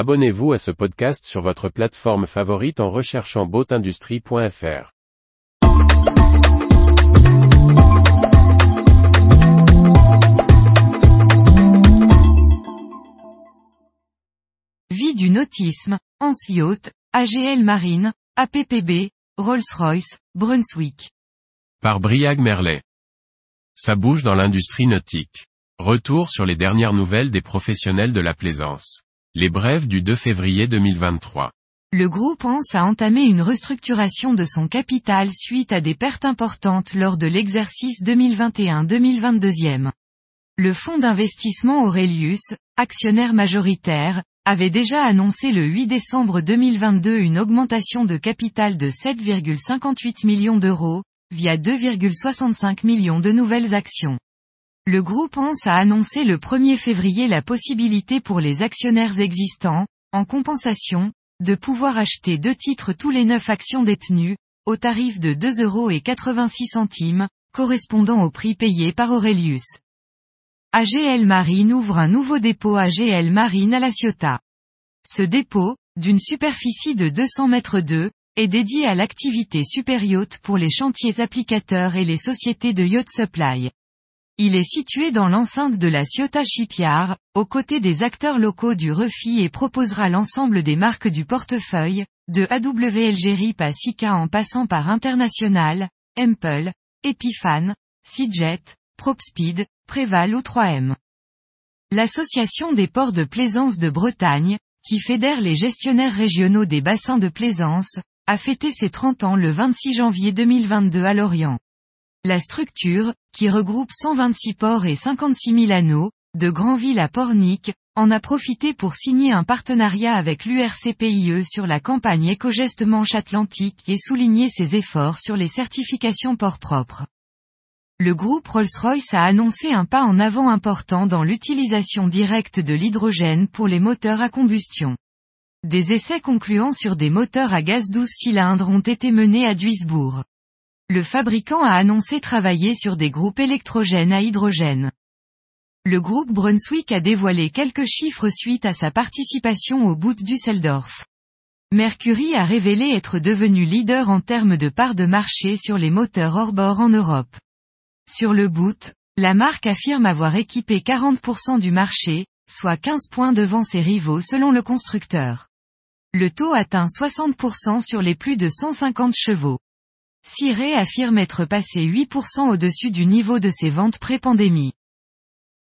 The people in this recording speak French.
Abonnez-vous à ce podcast sur votre plateforme favorite en recherchant boatindustrie.fr. Vie du nautisme, Yacht, AGL Marine, APPB, Rolls-Royce, Brunswick. Par Briag Merlet. Ça bouge dans l'industrie nautique. Retour sur les dernières nouvelles des professionnels de la plaisance. Les brèves du 2 février 2023. Le groupe ANS a entamé une restructuration de son capital suite à des pertes importantes lors de l'exercice 2021-2022. Le fonds d'investissement Aurelius, actionnaire majoritaire, avait déjà annoncé le 8 décembre 2022 une augmentation de capital de 7,58 millions d'euros, via 2,65 millions de nouvelles actions. Le groupe ANS a annoncé le 1er février la possibilité pour les actionnaires existants, en compensation, de pouvoir acheter deux titres tous les neuf actions détenues, au tarif de 2,86 euros, correspondant au prix payé par Aurelius. AGL Marine ouvre un nouveau dépôt AGL Marine à La Ciotat. Ce dépôt, d'une superficie de 200 mètres de, est dédié à l'activité superyacht pour les chantiers applicateurs et les sociétés de yacht supply. Il est situé dans l'enceinte de la Ciotat Shipyard, aux côtés des acteurs locaux du Refi et proposera l'ensemble des marques du portefeuille, de AWL à Sika en passant par International, Empel, Epiphan, Seajet, PropSpeed, Préval ou 3M. L'association des ports de plaisance de Bretagne, qui fédère les gestionnaires régionaux des bassins de plaisance, a fêté ses 30 ans le 26 janvier 2022 à Lorient. La structure, qui regroupe 126 ports et 56 000 anneaux, de Granville à Pornic, en a profité pour signer un partenariat avec l'URCPIE sur la campagne Écogeste Manche Atlantique et souligner ses efforts sur les certifications ports propres. Le groupe Rolls-Royce a annoncé un pas en avant important dans l'utilisation directe de l'hydrogène pour les moteurs à combustion. Des essais concluants sur des moteurs à gaz 12 cylindres ont été menés à Duisbourg. Le fabricant a annoncé travailler sur des groupes électrogènes à hydrogène. Le groupe Brunswick a dévoilé quelques chiffres suite à sa participation au boot Düsseldorf. Mercury a révélé être devenu leader en termes de part de marché sur les moteurs hors-bord en Europe. Sur le boot, la marque affirme avoir équipé 40% du marché, soit 15 points devant ses rivaux selon le constructeur. Le taux atteint 60% sur les plus de 150 chevaux. Ciré affirme être passé 8% au-dessus du niveau de ses ventes pré-pandémie.